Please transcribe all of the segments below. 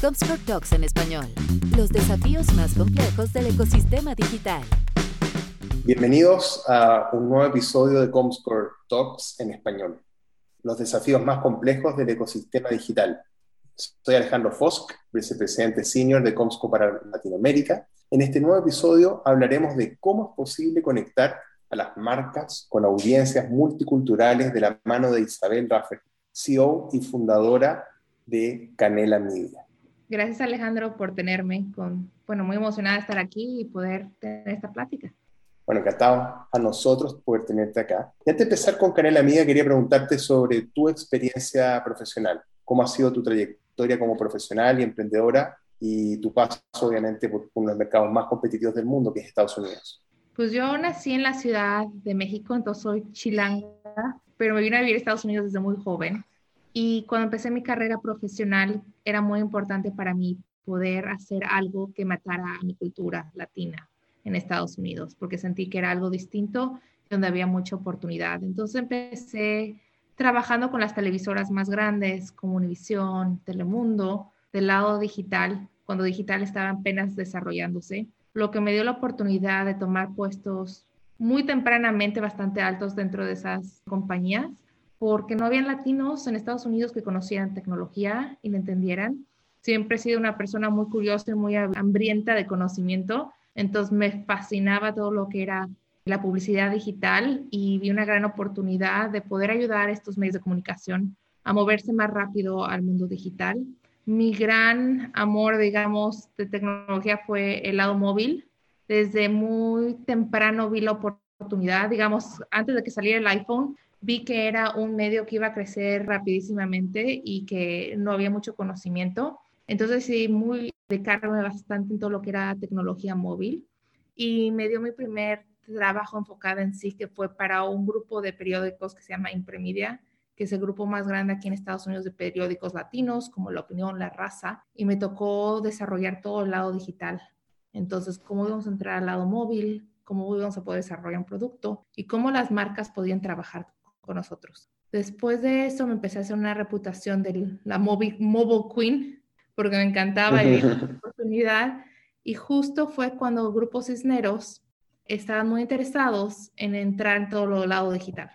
Comscore Talks en español. Los desafíos más complejos del ecosistema digital. Bienvenidos a un nuevo episodio de Comscore Talks en español. Los desafíos más complejos del ecosistema digital. Soy Alejandro Fosk, vicepresidente senior de Comscore para Latinoamérica. En este nuevo episodio hablaremos de cómo es posible conectar a las marcas con audiencias multiculturales de la mano de Isabel Raffer, CEO y fundadora de Canela Media. Gracias Alejandro por tenerme, con, bueno, muy emocionada de estar aquí y poder tener esta plática. Bueno, encantado a nosotros poder tenerte acá. Y antes de empezar con Canela Media, quería preguntarte sobre tu experiencia profesional. ¿Cómo ha sido tu trayectoria como profesional y emprendedora y tu paso, obviamente, por uno de los mercados más competitivos del mundo, que es Estados Unidos? Pues yo nací en la Ciudad de México, entonces soy chilanga, pero me vine a vivir a Estados Unidos desde muy joven. Y cuando empecé mi carrera profesional, era muy importante para mí poder hacer algo que matara a mi cultura latina en Estados Unidos, porque sentí que era algo distinto, donde había mucha oportunidad. Entonces empecé trabajando con las televisoras más grandes, como Univision, Telemundo, del lado digital, cuando digital estaba apenas desarrollándose lo que me dio la oportunidad de tomar puestos muy tempranamente bastante altos dentro de esas compañías, porque no habían latinos en Estados Unidos que conocieran tecnología y la entendieran. Siempre he sido una persona muy curiosa y muy hambrienta de conocimiento, entonces me fascinaba todo lo que era la publicidad digital y vi una gran oportunidad de poder ayudar a estos medios de comunicación a moverse más rápido al mundo digital mi gran amor, digamos, de tecnología fue el lado móvil. Desde muy temprano vi la oportunidad, digamos, antes de que saliera el iPhone, vi que era un medio que iba a crecer rapidísimamente y que no había mucho conocimiento. Entonces, sí, muy dedicarme bastante en todo lo que era tecnología móvil. Y me dio mi primer trabajo enfocado en sí, que fue para un grupo de periódicos que se llama Impremedia, que es el grupo más grande aquí en Estados Unidos de periódicos latinos, como La Opinión, La Raza, y me tocó desarrollar todo el lado digital. Entonces, cómo íbamos a entrar al lado móvil, cómo íbamos a poder desarrollar un producto y cómo las marcas podían trabajar con nosotros. Después de eso me empecé a hacer una reputación de la mobile, mobile queen, porque me encantaba y la oportunidad. Y justo fue cuando Grupo Cisneros estaban muy interesados en entrar en todo el lado digital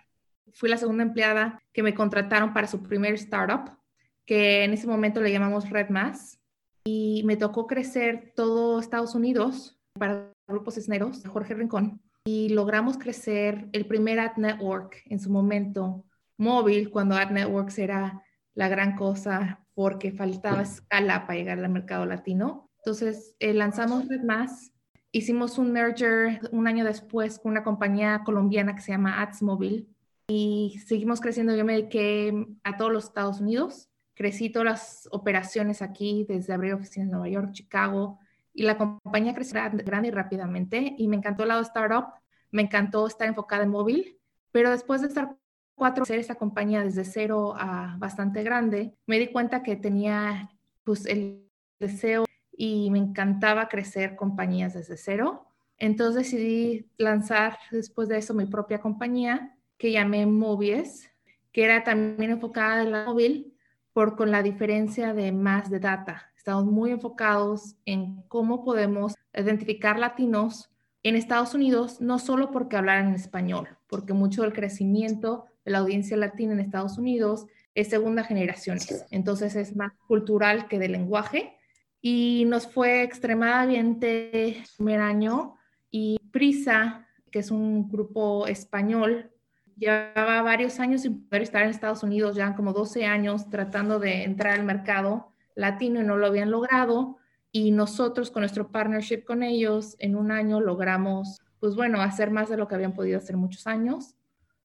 fui la segunda empleada que me contrataron para su primer startup, que en ese momento le llamamos Red Mass. Y me tocó crecer todo Estados Unidos para grupos Cisneros, Jorge Rincón. Y logramos crecer el primer ad network en su momento móvil, cuando ad networks era la gran cosa porque faltaba escala para llegar al mercado latino. Entonces eh, lanzamos Red Mass, hicimos un merger un año después con una compañía colombiana que se llama Ads Mobile y seguimos creciendo. Yo me dediqué a todos los Estados Unidos, crecí todas las operaciones aquí, desde abrir oficinas en Nueva York, Chicago, y la compañía creció grande y rápidamente. Y me encantó el lado startup, me encantó estar enfocada en móvil, pero después de estar cuatro hacer esa compañía desde cero a bastante grande, me di cuenta que tenía pues el deseo y me encantaba crecer compañías desde cero. Entonces decidí lanzar después de eso mi propia compañía que llamé Movies, que era también enfocada en la móvil, por con la diferencia de más de data. Estamos muy enfocados en cómo podemos identificar latinos en Estados Unidos, no solo porque hablaran en español, porque mucho del crecimiento de la audiencia latina en Estados Unidos es segunda generación, entonces es más cultural que de lenguaje. Y nos fue extremadamente el primer año y Prisa, que es un grupo español llevaba varios años sin poder estar en Estados Unidos, ya como 12 años tratando de entrar al mercado latino y no lo habían logrado. Y nosotros con nuestro partnership con ellos, en un año logramos, pues bueno, hacer más de lo que habían podido hacer muchos años.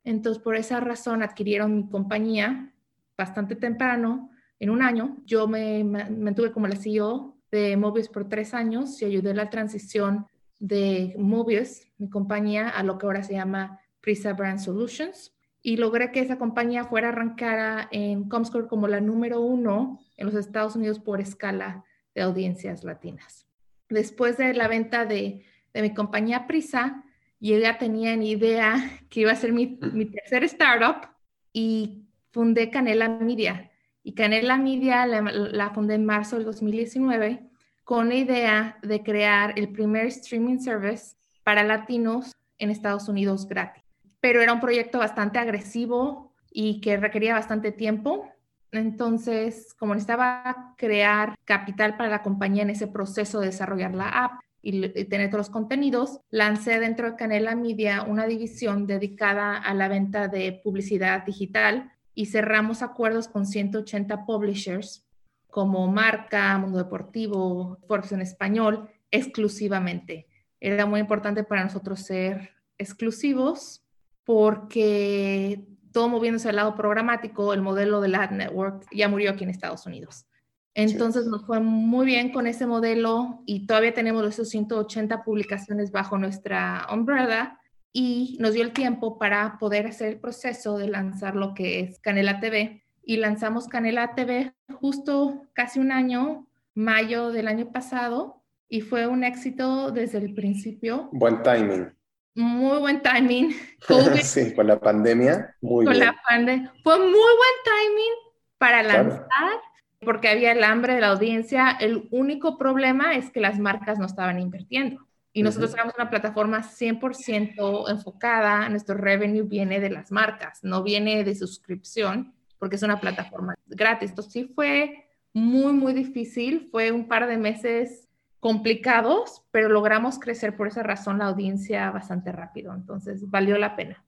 Entonces, por esa razón adquirieron mi compañía bastante temprano, en un año. Yo me mantuve como la CEO de Mobius por tres años y ayudé la transición de Mobius, mi compañía, a lo que ahora se llama Prisa Brand Solutions y logré que esa compañía fuera arrancada en Comscore como la número uno en los Estados Unidos por escala de audiencias latinas. Después de la venta de, mi compañía Prisa, yo ya tenía en idea que iba a ser mi, mi tercer startup y fundé Canela Media. Y Canela Media la, la fundé en marzo del 2019 con la idea de crear el primer streaming service para latinos en Estados Unidos gratis. Pero era un proyecto bastante agresivo y que requería bastante tiempo. Entonces, como necesitaba crear capital para la compañía en ese proceso de desarrollar la app y, tener todos los contenidos, lancé dentro de Canela Media una división dedicada a la venta de publicidad digital y cerramos acuerdos con 180 publishers como Marca, Mundo Deportivo, Forbes en Español, exclusivamente. Era muy importante para nosotros ser exclusivos porque todo moviéndose al lado programático, el modelo del Ad Network ya murió aquí en Estados Unidos. Entonces nos fue muy bien con ese modelo y todavía tenemos esos 180 publicaciones bajo nuestra umbrella y nos dio el tiempo para poder hacer el proceso de lanzar lo que es Canela TV. Y lanzamos Canela TV justo casi un año, mayo del año pasado, y fue un éxito desde el principio. Buen timing. Muy buen timing. sí, con la pandemia. Muy con bien. la pandemia. Fue muy buen timing para lanzar, porque había el hambre de la audiencia. El único problema es que las marcas no estaban invirtiendo. Y nosotros uh una plataforma 100% enfocada, nuestro revenue viene de las marcas, no viene de suscripción, porque es una plataforma gratis. Entonces sí fue muy, muy difícil, fue un par de meses complicados, pero logramos crecer por esa razón la audiencia bastante rápido, entonces valió la pena.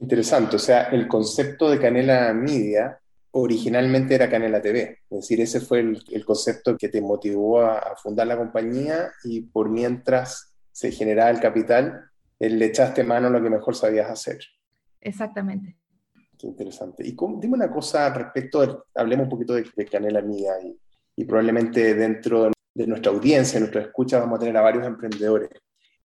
Interesante, o sea, el concepto de Canela Media originalmente era Canela TV, es decir, ese fue el, el concepto que te motivó a, a fundar la compañía y por mientras se generaba el capital, le echaste mano a lo que mejor sabías hacer. Exactamente. Qué interesante. Y dime una cosa respecto, de, hablemos un poquito de, de Canela Mía y, y, probablemente dentro de nuestra audiencia, de nuestra escucha, vamos a tener a varios emprendedores.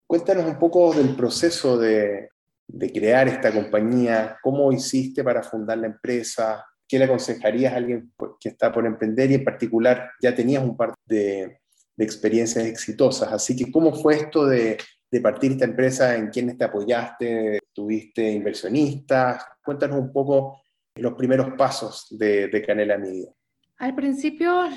Cuéntanos un poco del proceso de, de crear esta compañía, cómo hiciste para fundar la empresa, qué le aconsejarías a alguien que está por emprender y en particular ya tenías un par de, de experiencias exitosas. Así que, ¿cómo fue esto de, de partir esta empresa? ¿En quiénes te apoyaste? ¿Tuviste inversionistas? Cuéntanos un poco los primeros pasos de, de Canela Media. Al principio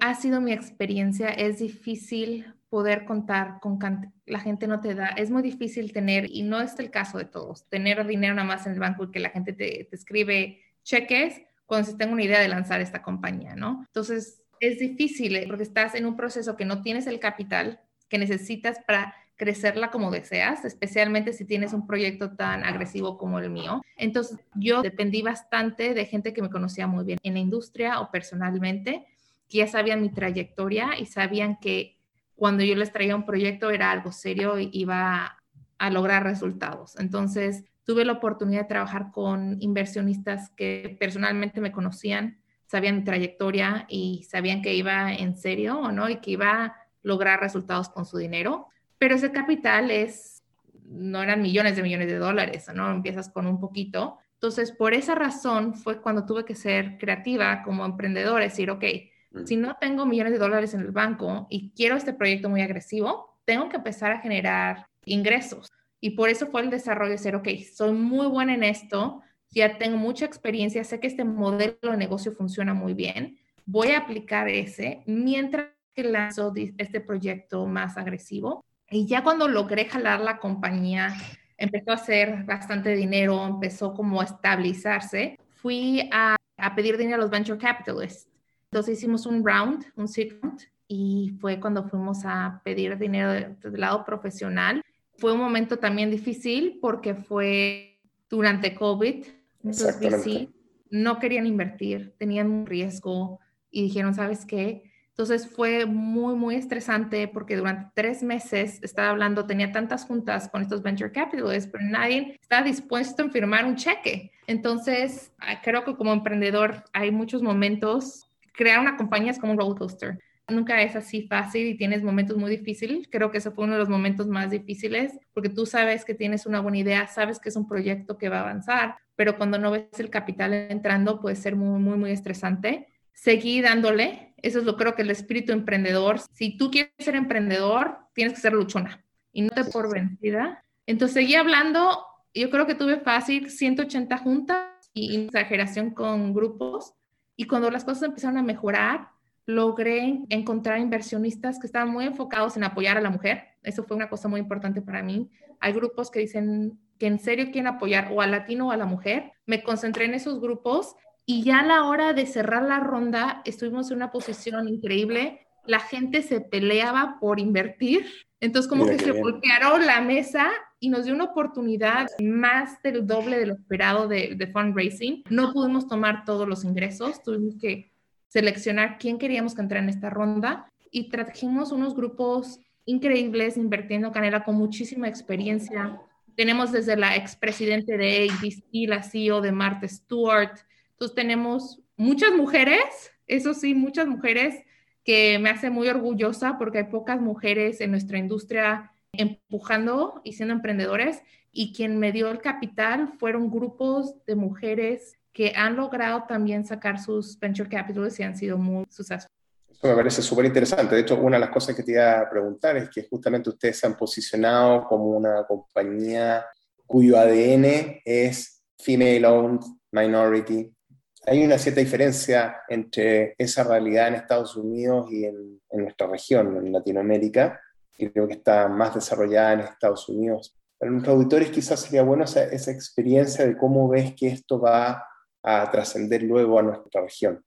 ha sido mi experiencia, es difícil poder contar con la gente no te da, es muy difícil tener, y no es el caso de todos, tener dinero nada más en el banco y que la gente te, te escribe cheques cuando se tenga una idea de lanzar esta compañía, ¿no? Entonces, es difícil eh, porque estás en un proceso que no tienes el capital que necesitas para crecerla como deseas, especialmente si tienes un proyecto tan agresivo como el mío. Entonces, yo dependí bastante de gente que me conocía muy bien en la industria o personalmente, ya sabían mi trayectoria y sabían que cuando yo les traía un proyecto era algo serio y iba a lograr resultados. Entonces, tuve la oportunidad de trabajar con inversionistas que personalmente me conocían, sabían mi trayectoria y sabían que iba en serio o no y que iba a lograr resultados con su dinero. Pero ese capital es, no eran millones de millones de dólares, ¿no? Empiezas con un poquito. Entonces, por esa razón fue cuando tuve que ser creativa como emprendedor, decir, ok, si no tengo millones de dólares en el banco y quiero este proyecto muy agresivo, tengo que empezar a generar ingresos. Y por eso fue el desarrollo de ser, ok, soy muy buena en esto, ya tengo mucha experiencia, sé que este modelo de negocio funciona muy bien, voy a aplicar ese mientras que lanzo este proyecto más agresivo. Y ya cuando logré jalar la compañía, empezó a hacer bastante dinero, empezó como a estabilizarse, fui a, a pedir dinero a los venture capitalists. Entonces hicimos un round, un seed round, y fue cuando fuimos a pedir dinero del lado profesional. Fue un momento también difícil porque fue durante COVID, entonces VC no querían invertir, tenían un riesgo y dijeron, ¿sabes qué? Entonces fue muy, muy estresante porque durante tres meses estaba hablando, tenía tantas juntas con estos venture capitalists, pero nadie estaba dispuesto a firmar un cheque. Entonces, ah, creo que como emprendedor hay muchos momentos, crear una compañía es como un roller coaster. Nunca es así fácil y tienes momentos muy difíciles. Creo que ese fue uno de los momentos más difíciles porque tú sabes que tienes una buena idea, sabes que es un proyecto que va a avanzar, pero cuando no ves el capital entrando puede ser muy, muy, muy estresante. Seguí dándole, eso es lo creo que el espíritu emprendedor. Si tú quieres ser emprendedor, tienes que ser luchona y no te por vencida. Entonces seguí hablando, yo creo que tuve fácil 180 juntas y exageración con grupos Y cuando las cosas empezaron a mejorar, logré encontrar inversionistas que estaban muy enfocados en apoyar a la mujer. Eso fue una cosa muy importante para mí. Hay grupos que dicen que en serio quieren apoyar o al latino o a la mujer. Me concentré en esos grupos y ya a la hora de cerrar la ronda estuvimos en una posición increíble. La gente se peleaba por invertir. Entonces como que se golpearon la mesa y nos dio una oportunidad más del doble de lo esperado de, de fundraising. No pudimos tomar todos los ingresos, tuvimos que seleccionar quién queríamos que entrara en esta ronda y trajimos unos grupos increíbles invirtiendo Canela con muchísima experiencia. Tenemos desde la expresidente de ABC, la CEO de Martha Stewart. Entonces tenemos muchas mujeres, eso sí, muchas mujeres que me hace muy orgullosa porque hay pocas mujeres en nuestra industria empujando y siendo emprendedores y quien me dio el capital fueron grupos de mujeres que han logrado también sacar sus venture capitals y han sido muy successful. Eso me parece súper interesante. De hecho, una de las cosas que te iba a preguntar es que justamente ustedes se han posicionado como una compañía cuyo ADN es female owned, minority. Hay una cierta diferencia entre esa realidad en Estados Unidos y en, en nuestra región, en Latinoamérica, creo que está más desarrollada en Estados Unidos. Para nuestros auditores quizás sería bueno esa, experiencia de cómo ves que esto va a trascender luego a nuestra región.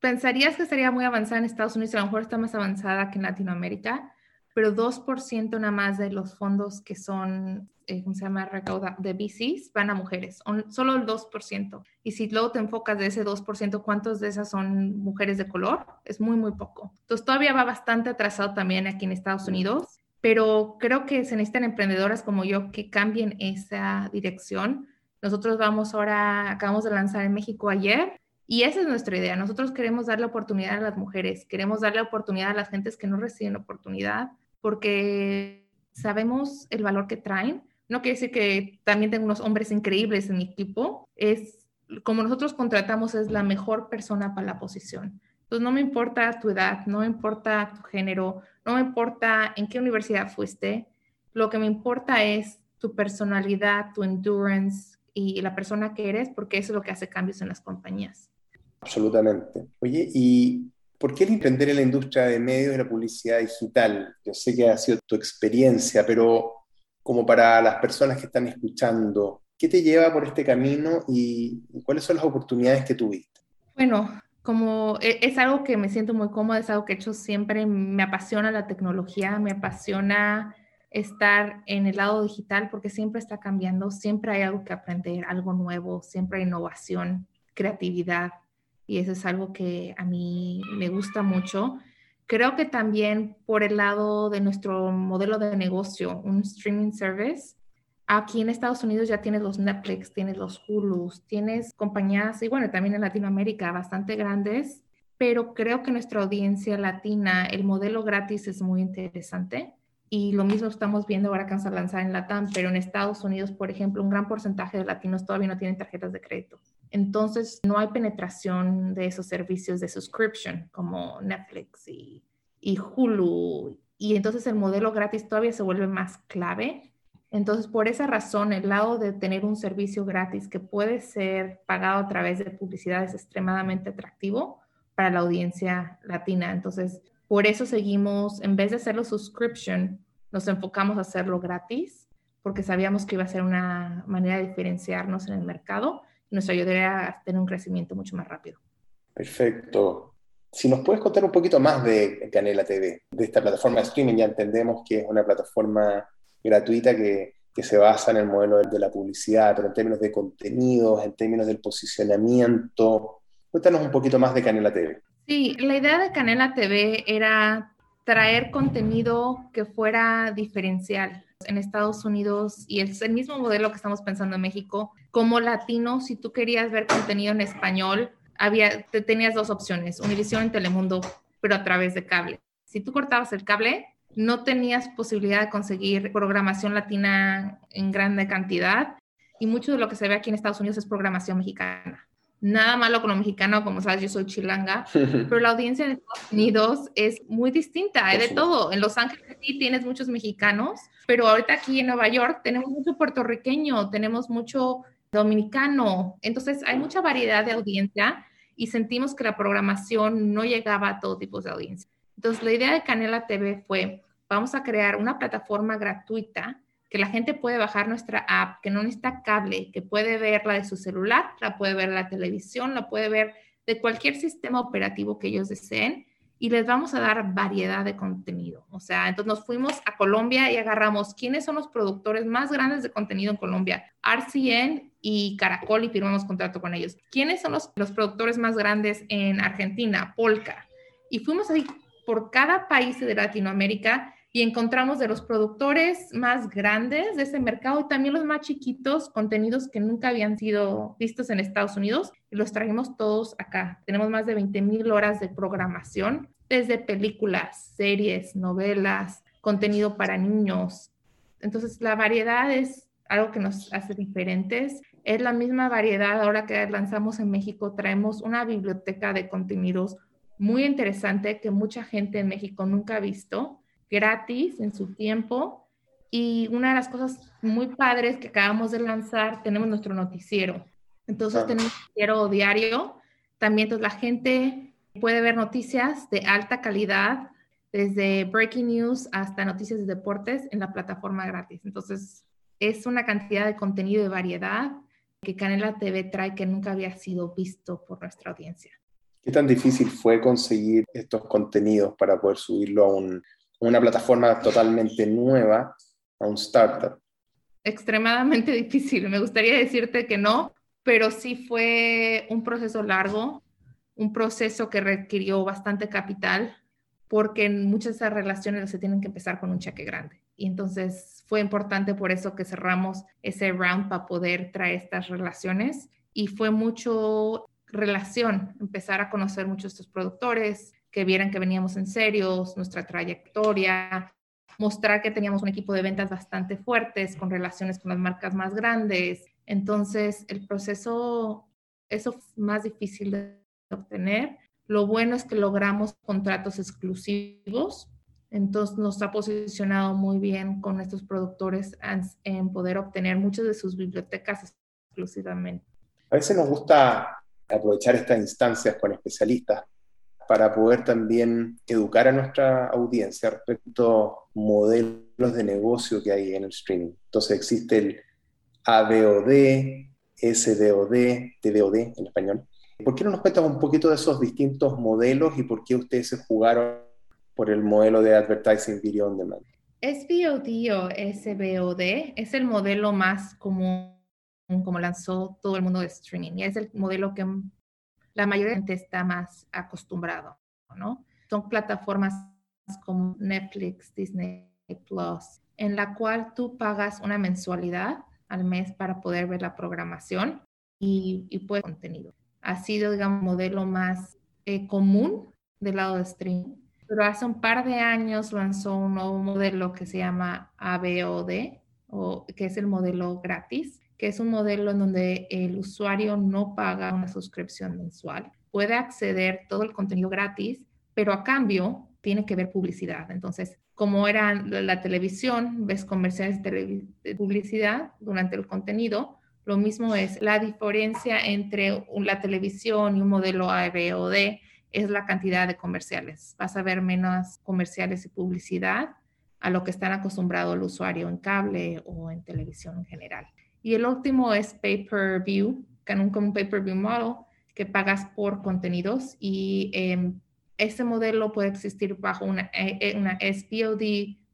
Pensarías que estaría muy avanzada en Estados Unidos, a lo mejor está más avanzada que en Latinoamérica, pero 2% nada más de los fondos que son, eh, ¿cómo se llama?, recauda de VCs van a mujeres, solo el 2%. Y si luego te enfocas de ese 2%, ¿cuántos de esas son mujeres de color? Es muy, muy poco. Entonces todavía va bastante atrasado también aquí en Estados Unidos, pero creo que se necesitan emprendedoras como yo que cambien esa dirección nosotros vamos ahora, acabamos de lanzar en México ayer y esa es nuestra idea. Nosotros queremos darle oportunidad a las mujeres, queremos darle oportunidad a las gentes que no reciben oportunidad porque sabemos el valor que traen. No quiere decir que también tengo unos hombres increíbles en mi equipo. Es como nosotros contratamos, es la mejor persona para la posición. Entonces, no me importa tu edad, no me importa tu género, no me importa en qué universidad fuiste. Lo que me importa es tu personalidad, tu endurance, y la persona que eres, porque eso es lo que hace cambios en las compañías. Absolutamente. Oye, ¿y por qué el emprender en la industria de medios y la publicidad digital? Yo sé que ha sido tu experiencia, pero como para las personas que están escuchando, ¿qué te lleva por este camino y, cuáles son las oportunidades que tuviste? Bueno, como e, es algo que me siento muy cómoda, es algo que he hecho siempre, me apasiona la tecnología, me apasiona estar en el lado digital porque siempre está cambiando, siempre hay algo que aprender, algo nuevo, siempre hay innovación, creatividad y eso es algo que a mí me gusta mucho. Creo que también por el lado de nuestro modelo de negocio, un streaming service, aquí en Estados Unidos ya tienes los Netflix, tienes los Hulu, tienes compañías, y bueno, también en Latinoamérica bastante grandes, pero creo que nuestra audiencia latina, el modelo gratis es muy interesante y lo mismo estamos viendo ahora que vamos a lanzar en Latam, pero en Estados Unidos, por ejemplo, un gran porcentaje de latinos todavía no tienen tarjetas de crédito. Entonces, no hay penetración de esos servicios de subscription como Netflix y, y Hulu. Y entonces el modelo gratis todavía se vuelve más clave. Entonces, por esa razón, el lado de tener un servicio gratis que puede ser pagado a través de publicidad es extremadamente atractivo para la audiencia latina. Entonces, por eso seguimos, en vez de hacerlo subscription, nos enfocamos a hacerlo gratis, porque sabíamos que iba a ser una manera de diferenciarnos en el mercado y nos ayudaría a tener un crecimiento mucho más rápido. Perfecto. Si nos puedes contar un poquito más de Canela TV, de esta plataforma de streaming, ya entendemos que es una plataforma gratuita que, que se basa en el modelo de la publicidad, pero en términos de contenidos, en términos del posicionamiento. Cuéntanos un poquito más de Canela TV. Sí, la idea de Canela TV era traer contenido que fuera diferencial en Estados Unidos y es el mismo modelo que estamos pensando en México. Como latino, si tú querías ver contenido en español, había, te tenías dos opciones, Univision en Telemundo, pero a través de cable. Si tú cortabas el cable, no tenías posibilidad de conseguir programación latina en grande cantidad y mucho de lo que se ve aquí en Estados Unidos es programación mexicana nada malo con lo mexicano, como sabes, yo soy chilanga, pero la audiencia en Estados Unidos es muy distinta, hay de todo. En Los Ángeles sí tienes muchos mexicanos, pero ahorita aquí en Nueva York tenemos mucho puertorriqueño, tenemos mucho dominicano, entonces hay mucha variedad de audiencia y sentimos que la programación no llegaba a todo tipo de audiencia. Entonces, la idea de Canela TV fue, vamos a crear una plataforma gratuita que la gente puede bajar nuestra app, que no necesita cable, que puede verla de su celular, la puede ver la televisión, la puede ver de cualquier sistema operativo que ellos deseen y les vamos a dar variedad de contenido. O sea, entonces nos fuimos a Colombia y agarramos quiénes son los productores más grandes de contenido en Colombia, RCN y Caracol y firmamos contrato con ellos. ¿Quiénes son los, los productores más grandes en Argentina? Polka. Y fuimos ahí por cada país de Latinoamérica y encontramos de los productores más grandes de ese mercado y también los más chiquitos, contenidos que nunca habían sido vistos en Estados Unidos, y los trajimos todos acá. Tenemos más de 20 mil horas de programación, desde películas, series, novelas, contenido para niños. Entonces, la variedad es algo que nos hace diferentes. Es la misma variedad ahora que lanzamos en México, traemos una biblioteca de contenidos muy interesante que mucha gente en México nunca ha visto gratis en su tiempo. Y una de las cosas muy padres que acabamos de lanzar, tenemos nuestro noticiero. Entonces tenemos un noticiero diario. También entonces, la gente puede ver noticias de alta calidad, desde breaking news hasta noticias de deportes en la plataforma gratis. Entonces es una cantidad de contenido de variedad que Canela TV trae que nunca había sido visto por nuestra audiencia. ¿Qué tan difícil fue conseguir estos contenidos para poder subirlo a un, una plataforma totalmente nueva a un startup? Extremadamente difícil. Me gustaría decirte que no, pero sí fue un proceso largo, un proceso que requirió bastante capital, porque en muchas de esas relaciones se tienen que empezar con un cheque grande. Y entonces fue importante por eso que cerramos ese round para poder traer estas relaciones. Y fue mucho relación, empezar a conocer muchos de estos productores, que vieran que veníamos en serios, nuestra trayectoria, mostrar que teníamos un equipo de ventas bastante fuertes, con relaciones con las marcas más grandes. Entonces, el proceso, eso es más difícil de obtener. Lo bueno es que logramos contratos exclusivos, entonces nos ha posicionado muy bien con estos productores en poder obtener muchas de sus bibliotecas exclusivamente. A veces nos gusta aprovechar estas instancias con especialistas para poder también educar a nuestra audiencia respecto a modelos de negocio que hay en el streaming. Entonces existe el AVOD, SVOD, TVOD en español. ¿Por qué no nos cuentas un poquito de esos distintos modelos y por qué ustedes se jugaron por el modelo de Advertising Video On Demand? SVOD o SVOD es el modelo más común como lanzó todo el mundo de streaming y es el modelo que la mayoría de gente está más acostumbrado, ¿no? Son plataformas como Netflix, Disney Plus, en la cual tú pagas una mensualidad al mes para poder ver la programación y, y pues contenido. Ha sido, digamos, modelo más eh, común del lado de streaming. Pero hace un par de años lanzó un nuevo modelo que se llama ABOD, o, que es el modelo gratis, que es un modelo en donde el usuario no paga una suscripción mensual, puede acceder todo el contenido gratis, pero a cambio tiene que ver publicidad. Entonces, como era la televisión, ves comerciales de publicidad durante el contenido, lo mismo es la diferencia entre la televisión y un modelo AVOD es la cantidad de comerciales. Vas a ver menos comerciales y publicidad a lo que están acostumbrado el usuario en cable o en televisión en general. Y el último es pay-per-view, con un, pay-per-view model que pagas por contenidos y eh, ese modelo puede existir bajo una, eh, eh, una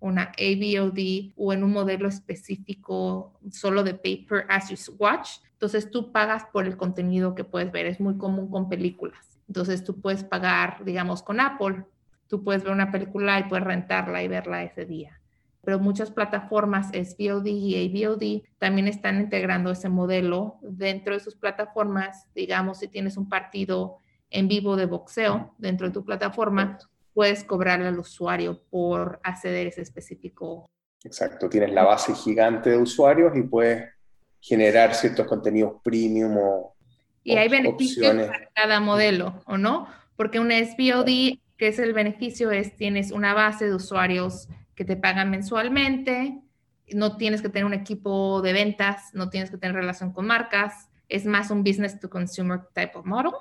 una AVOD o en un modelo específico solo de pay-per as you watch. Entonces tú pagas por el contenido que puedes ver. Es muy común con películas. Entonces tú puedes pagar, digamos, con Apple. Tú puedes ver una película y puedes rentarla y verla ese día pero muchas plataformas SVOD y AVOD también están integrando ese modelo dentro de sus plataformas. Digamos, si tienes un partido en vivo de boxeo dentro de tu plataforma, puedes cobrarle al usuario por acceder a ese específico. Exacto, tienes la base gigante de usuarios y puedes generar ciertos contenidos premium o... Y hay beneficios para cada modelo, ¿o no? Porque un SVOD, que es el beneficio, es tienes una base de usuarios que te pagan mensualmente, no tienes que tener un equipo de ventas, no tienes que tener relación con marcas, es más un business to consumer type of model.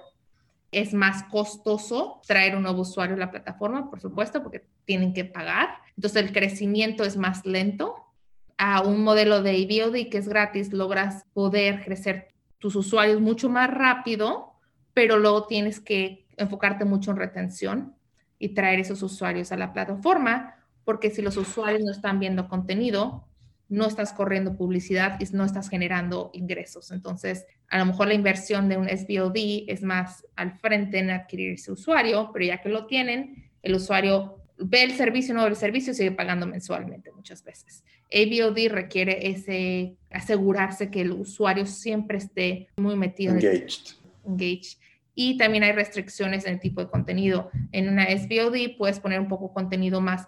Es más costoso traer un nuevo usuario a la plataforma, por supuesto, porque tienen que pagar. Entonces el crecimiento es más lento. A un modelo de ABOD que es gratis, logras poder crecer tus usuarios mucho más rápido, pero luego tienes que enfocarte mucho en retención y traer esos usuarios a la plataforma, porque si los usuarios no están viendo contenido, no estás corriendo publicidad y no estás generando ingresos. Entonces, a lo mejor la inversión de un SBOD es más al frente en adquirir ese usuario, pero ya que lo tienen, el usuario ve el servicio, no ve el servicio, sigue pagando mensualmente muchas veces. ABOD requiere ese asegurarse que el usuario siempre esté muy metido. Engaged. engaged. Y también hay restricciones en el tipo de contenido. En una SBOD puedes poner un poco contenido más,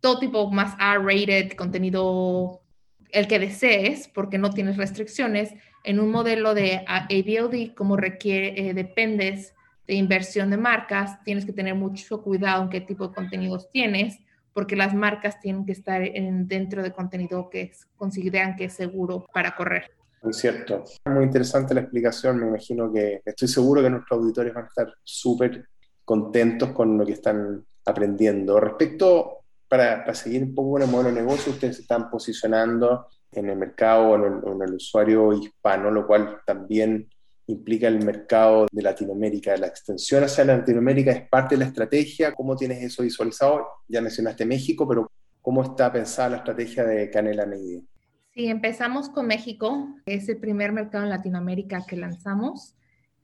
todo tipo más R-rated, contenido el que desees, porque no tienes restricciones. En un modelo de ABOD, como requiere, eh, dependes de inversión de marcas, tienes que tener mucho cuidado en qué tipo de contenidos tienes, porque las marcas tienen que estar en, dentro de contenido que consideran que es seguro para correr. Muy cierto. Muy interesante la explicación. Me imagino que estoy seguro que nuestros auditores van a estar súper contentos con lo que están aprendiendo. Respecto para, seguir un poco con el modelo de negocio, ustedes se están posicionando en el mercado, en en el usuario hispano, lo cual también implica el mercado de Latinoamérica. La extensión hacia Latinoamérica es parte de la estrategia. ¿Cómo tienes eso visualizado? Ya mencionaste México, pero ¿cómo está pensada la estrategia de Canela Media? Sí, empezamos con México. Es el primer mercado en Latinoamérica que lanzamos.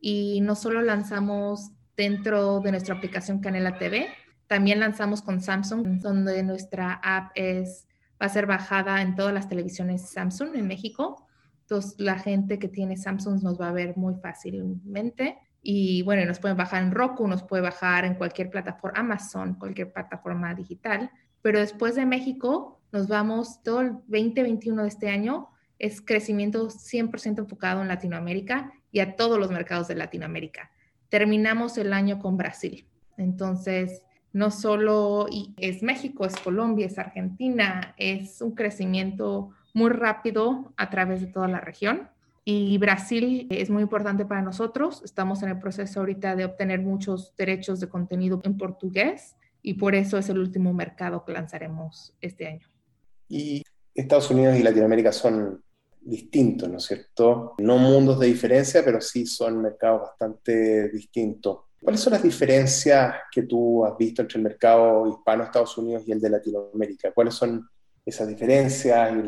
Y no solo lanzamos dentro de nuestra aplicación Canela TV, también lanzamos con Samsung, donde nuestra app es, va a ser bajada en todas las televisiones Samsung en México. Entonces, la gente que tiene Samsung nos va a ver muy fácilmente. Y bueno, nos pueden bajar en Roku, nos puede bajar en cualquier plataforma, Amazon, cualquier plataforma digital. Pero después de México, nos vamos todo el 2021 de este año, es crecimiento 100% enfocado en Latinoamérica y a todos los mercados de Latinoamérica. Terminamos el año con Brasil. Entonces, no solo es México, es Colombia, es Argentina, es un crecimiento muy rápido a través de toda la región. Y Brasil es muy importante para nosotros. Estamos en el proceso ahorita de obtener muchos derechos de contenido en portugués y por eso es el último mercado que lanzaremos este año. Y Estados Unidos y Latinoamérica son distintos, ¿no es cierto? No mundos de diferencia, pero sí son mercados bastante distintos. ¿Cuáles son las diferencias que tú has visto entre el mercado hispano Estados Unidos y el de Latinoamérica? ¿Cuáles son esas diferencias y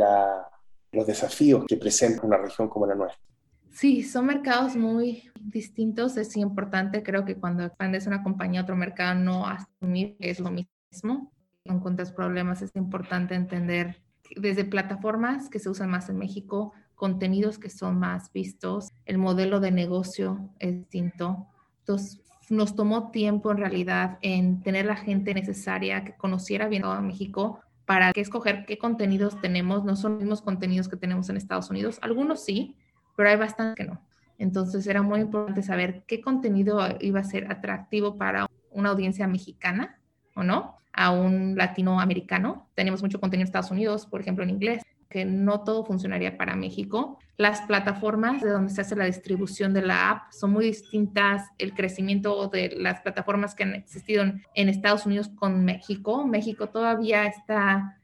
los desafíos que presenta una región como la nuestra? Sí, son mercados muy distintos. Es importante, creo que cuando expandes una compañía a otro mercado, no asumir que es lo mismo. Encuentras problemas, es importante entender desde plataformas que se usan más en México, contenidos que son más vistos, el modelo de negocio es distinto. Entonces, nos tomó tiempo en realidad en tener la gente necesaria que conociera bien a México para que escoger qué contenidos tenemos. No son los mismos contenidos que tenemos en Estados Unidos. Algunos sí, pero hay bastantes que no. Entonces era muy importante saber qué contenido iba a ser atractivo para una audiencia mexicana o no, a un latinoamericano. Tenemos mucho contenido en Estados Unidos, por ejemplo, en inglés, que no todo funcionaría para México. Las plataformas de donde se hace la distribución de la app son muy distintas. El crecimiento de las plataformas que han existido en Estados Unidos con México. México todavía está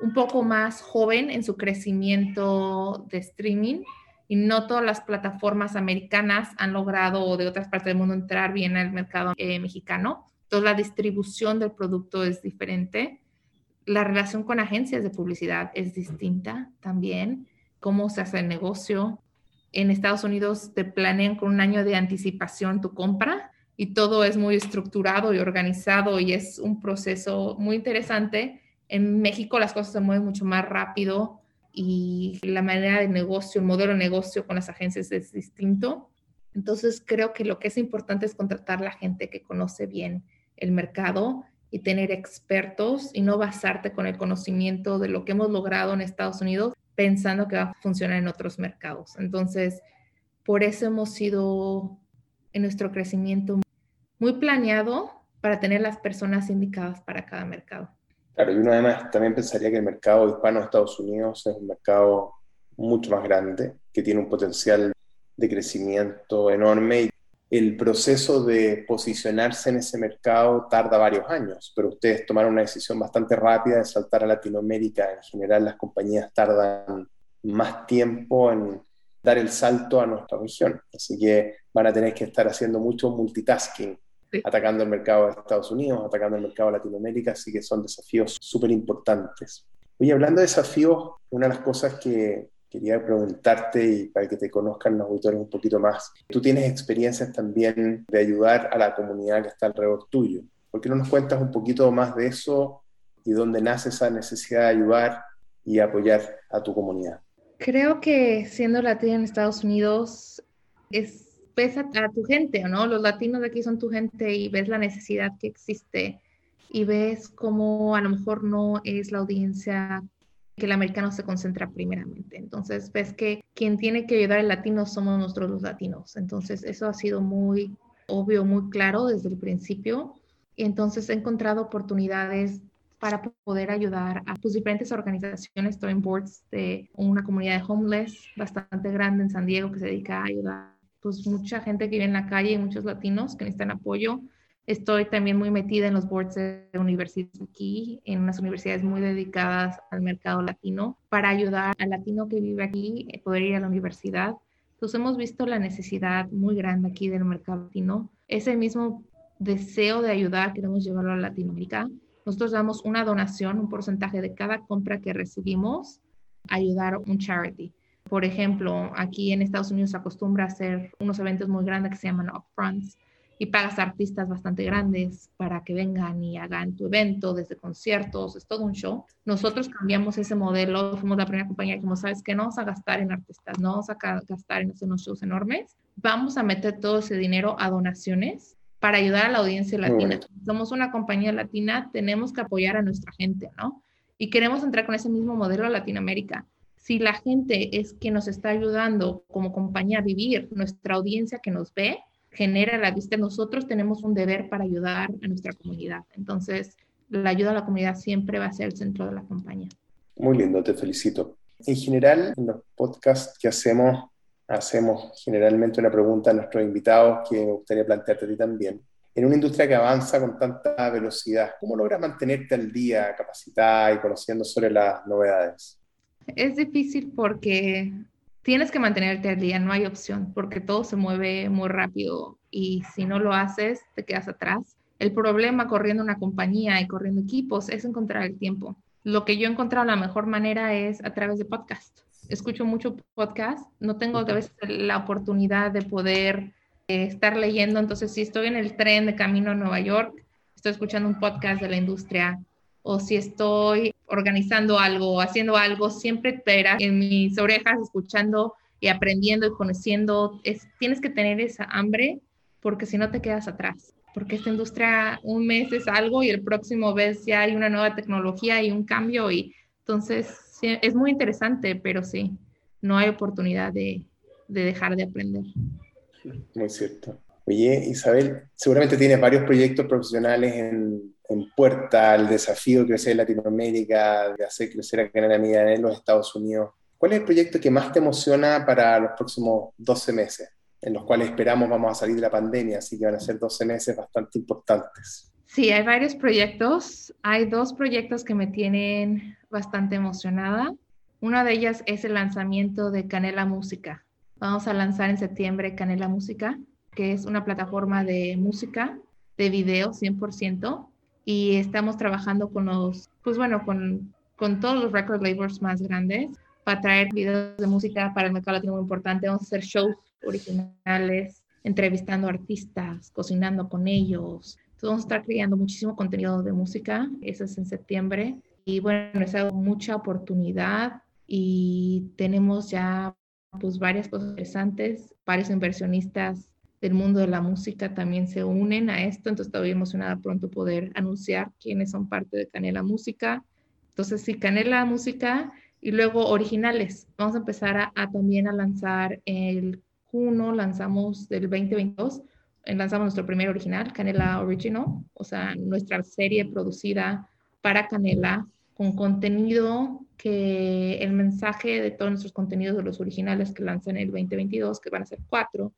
un poco más joven en su crecimiento de streaming y no todas las plataformas americanas han logrado o de otras partes del mundo entrar bien al mercado eh, mexicano. Entonces la distribución del producto es diferente la relación con agencias de publicidad es distinta también, cómo se hace el negocio. En Estados Unidos te planean con un año de anticipación tu compra y todo es muy estructurado y organizado y es un proceso muy interesante. En México las cosas se mueven mucho más rápido y la manera de negocio, el modelo de negocio con las agencias es distinto. Entonces creo que lo que es importante es contratar la gente que conoce bien el mercado y tener expertos y no basarte con el conocimiento de lo que hemos logrado en Estados Unidos pensando que va a funcionar en otros mercados. Entonces, por eso hemos sido en nuestro crecimiento muy planeado para tener las personas indicadas para cada mercado. Claro, y uno además también pensaría que el mercado hispano de Estados Unidos es un mercado mucho más grande, que tiene un potencial de crecimiento enorme el proceso de posicionarse en ese mercado tarda varios años, pero ustedes tomaron una decisión bastante rápida de saltar a Latinoamérica. En general las compañías tardan más tiempo en dar el salto a nuestra región, así que van a tener que estar haciendo mucho multitasking, atacando el mercado de Estados Unidos, atacando el mercado de Latinoamérica, así que son desafíos súper importantes. Oye, hablando de desafíos, una de las cosas que quería preguntarte y para que te conozcan los auditores un poquito más. Tú tienes experiencias también de ayudar a la comunidad que está alrededor tuyo. ¿Por qué no nos cuentas un poquito más de eso y dónde nace esa necesidad de ayudar y apoyar a tu comunidad? Creo que siendo latina en Estados Unidos es pesa a tu gente, ¿no? Los latinos de aquí son tu gente y ves la necesidad que existe y ves cómo a lo mejor no es la audiencia que el americano se concentra primeramente. Entonces, ves que quien tiene que ayudar al latino somos nosotros los latinos. Entonces, eso ha sido muy obvio, muy claro desde el principio. Y entonces he encontrado oportunidades para poder ayudar a pues, diferentes organizaciones. Estoy en boards de una comunidad de homeless bastante grande en San Diego que se dedica a ayudar pues mucha gente que vive en la calle y muchos latinos que necesitan apoyo Estoy también muy metida en los boards de universidades aquí, en unas universidades muy dedicadas al mercado latino, para ayudar al latino que vive aquí a poder ir a la universidad. Entonces hemos visto la necesidad muy grande aquí del mercado latino. Ese mismo deseo de ayudar queremos llevarlo a Latinoamérica. Nosotros damos una donación, un porcentaje de cada compra que recibimos, a ayudar a un charity. Por ejemplo, aquí en Estados Unidos se acostumbra a hacer unos eventos muy grandes que se llaman upfronts, y pagas a artistas bastante grandes para que vengan y hagan tu evento, desde conciertos, es todo un show. Nosotros cambiamos ese modelo, fuimos la primera compañía que dijimos, ¿sabes qué? No vamos a gastar en artistas, no vamos a gastar en hacer unos shows enormes, vamos a meter todo ese dinero a donaciones para ayudar a la audiencia latina. Somos una compañía latina, tenemos que apoyar a nuestra gente, ¿no? Y queremos entrar con ese mismo modelo a Latinoamérica. Si la gente es que nos está ayudando como compañía a vivir, nuestra audiencia que nos ve, genera la vista, nosotros tenemos un deber para ayudar a nuestra comunidad. Entonces, la ayuda a la comunidad siempre va a ser el centro de la campaña. Muy lindo, te felicito. En general, en los podcasts que hacemos, hacemos generalmente una pregunta a nuestros invitados que me gustaría plantearte a ti también. En una industria que avanza con tanta velocidad, ¿cómo logras mantenerte al día, capacitada y conociendo sobre las novedades? Es difícil porque tienes que mantenerte al día, no hay opción, porque todo se mueve muy rápido y si no lo haces, te quedas atrás. El problema corriendo una compañía y corriendo equipos es encontrar el tiempo. Lo que yo he encontrado la mejor manera es a través de podcast. Escucho mucho podcast, no tengo a veces la oportunidad de poder eh, estar leyendo, entonces si estoy en el tren de camino a Nueva York, estoy escuchando un podcast de la industria o si estoy organizando algo, haciendo algo, siempre espera en mis orejas escuchando y aprendiendo y conociendo. Es, tienes que tener esa hambre porque si no te quedas atrás. Porque esta industria un mes es algo y el próximo mes ya hay una nueva tecnología y un cambio y entonces es muy interesante, pero sí, no hay oportunidad de, de dejar de aprender. Muy cierto. Oye, Isabel, seguramente tienes varios proyectos profesionales en, en puerta al desafío de crecer en Latinoamérica, de hacer crecer a Canadá Media en los Estados Unidos. ¿Cuál es el proyecto que más te emociona para los próximos 12 meses, en los cuales esperamos vamos a salir de la pandemia, así que van a ser 12 meses bastante importantes? Sí, hay varios proyectos. Hay dos proyectos que me tienen bastante emocionada. Una de ellas es el lanzamiento de Canela Música. Vamos a lanzar en septiembre Canela Música, que es una plataforma de música, de video 100%, y estamos trabajando con los, pues bueno, con, con todos los record labels más grandes para traer videos de música para el mercado latino muy importante. Vamos a hacer shows originales, entrevistando artistas, cocinando con ellos. Entonces vamos a estar creando muchísimo contenido de música. Eso es en septiembre. Y bueno, es algo mucha oportunidad y tenemos ya pues varias cosas interesantes, varios inversionistas del mundo de la música también se unen a esto, entonces estoy emocionada pronto poder anunciar quiénes son parte de Canela Música. Entonces, sí, Canela Música y luego originales. Vamos a empezar a, también a lanzar el junio, lanzamos del 2022, lanzamos nuestro primer original, Canela Original, o sea, nuestra serie producida para Canela con contenido que el mensaje de todos nuestros contenidos de los originales que lanzan el 2022, que van a ser cuatro,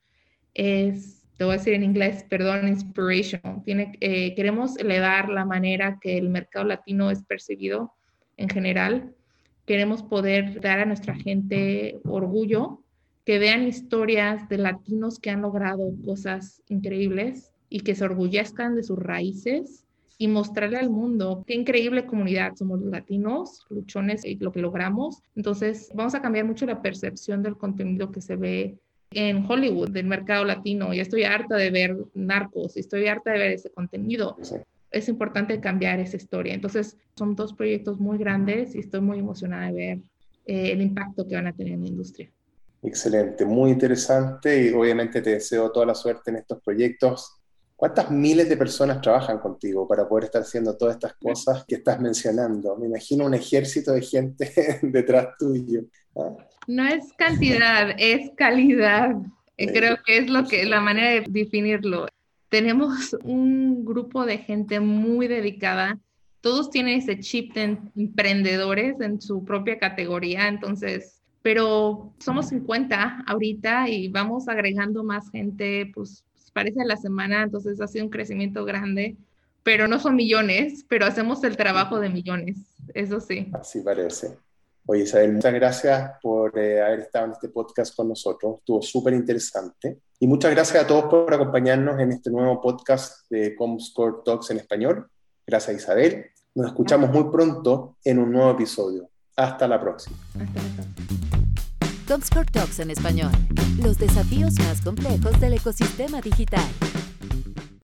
es te voy a decir en inglés, perdón, inspiration. Tiene, eh, queremos elevar la manera que el mercado latino es percibido en general. Queremos poder dar a nuestra gente orgullo, que vean historias de latinos que han logrado cosas increíbles y que se orgullezcan de sus raíces y mostrarle al mundo qué increíble comunidad somos los latinos, luchones y lo que logramos. Entonces, vamos a cambiar mucho la percepción del contenido que se ve en Hollywood, del mercado latino. Ya estoy harta de ver narcos, estoy harta de ver ese contenido. Es importante cambiar esa historia. Entonces, son dos proyectos muy grandes y estoy muy emocionada de ver eh, el impacto que van a tener en la industria. Excelente, muy interesante y obviamente te deseo toda la suerte en estos proyectos. ¿Cuántas miles de personas trabajan contigo para poder estar haciendo todas estas cosas que estás mencionando? Me imagino un ejército de gente detrás tuyo. ¿ah? No es cantidad, es calidad. Eh, creo que es lo que la manera de definirlo. Tenemos un grupo de gente muy dedicada. Todos tienen ese chip de emprendedores en su propia categoría, entonces, pero somos 50 ahorita y vamos agregando más gente, pues parece a la semana, entonces ha sido un crecimiento grande, pero no son millones, pero hacemos el trabajo de millones, eso sí. Así parece. Oye, Isabel, muchas gracias por eh, haber estado en este podcast con nosotros. Estuvo súper interesante. Y muchas gracias a todos por acompañarnos en este nuevo podcast de Comscore Talks en español. Gracias, Isabel. Nos escuchamos muy pronto en un nuevo episodio. Hasta la próxima. Hasta la próxima. Comscore Talks en español. Los desafíos más complejos del ecosistema digital.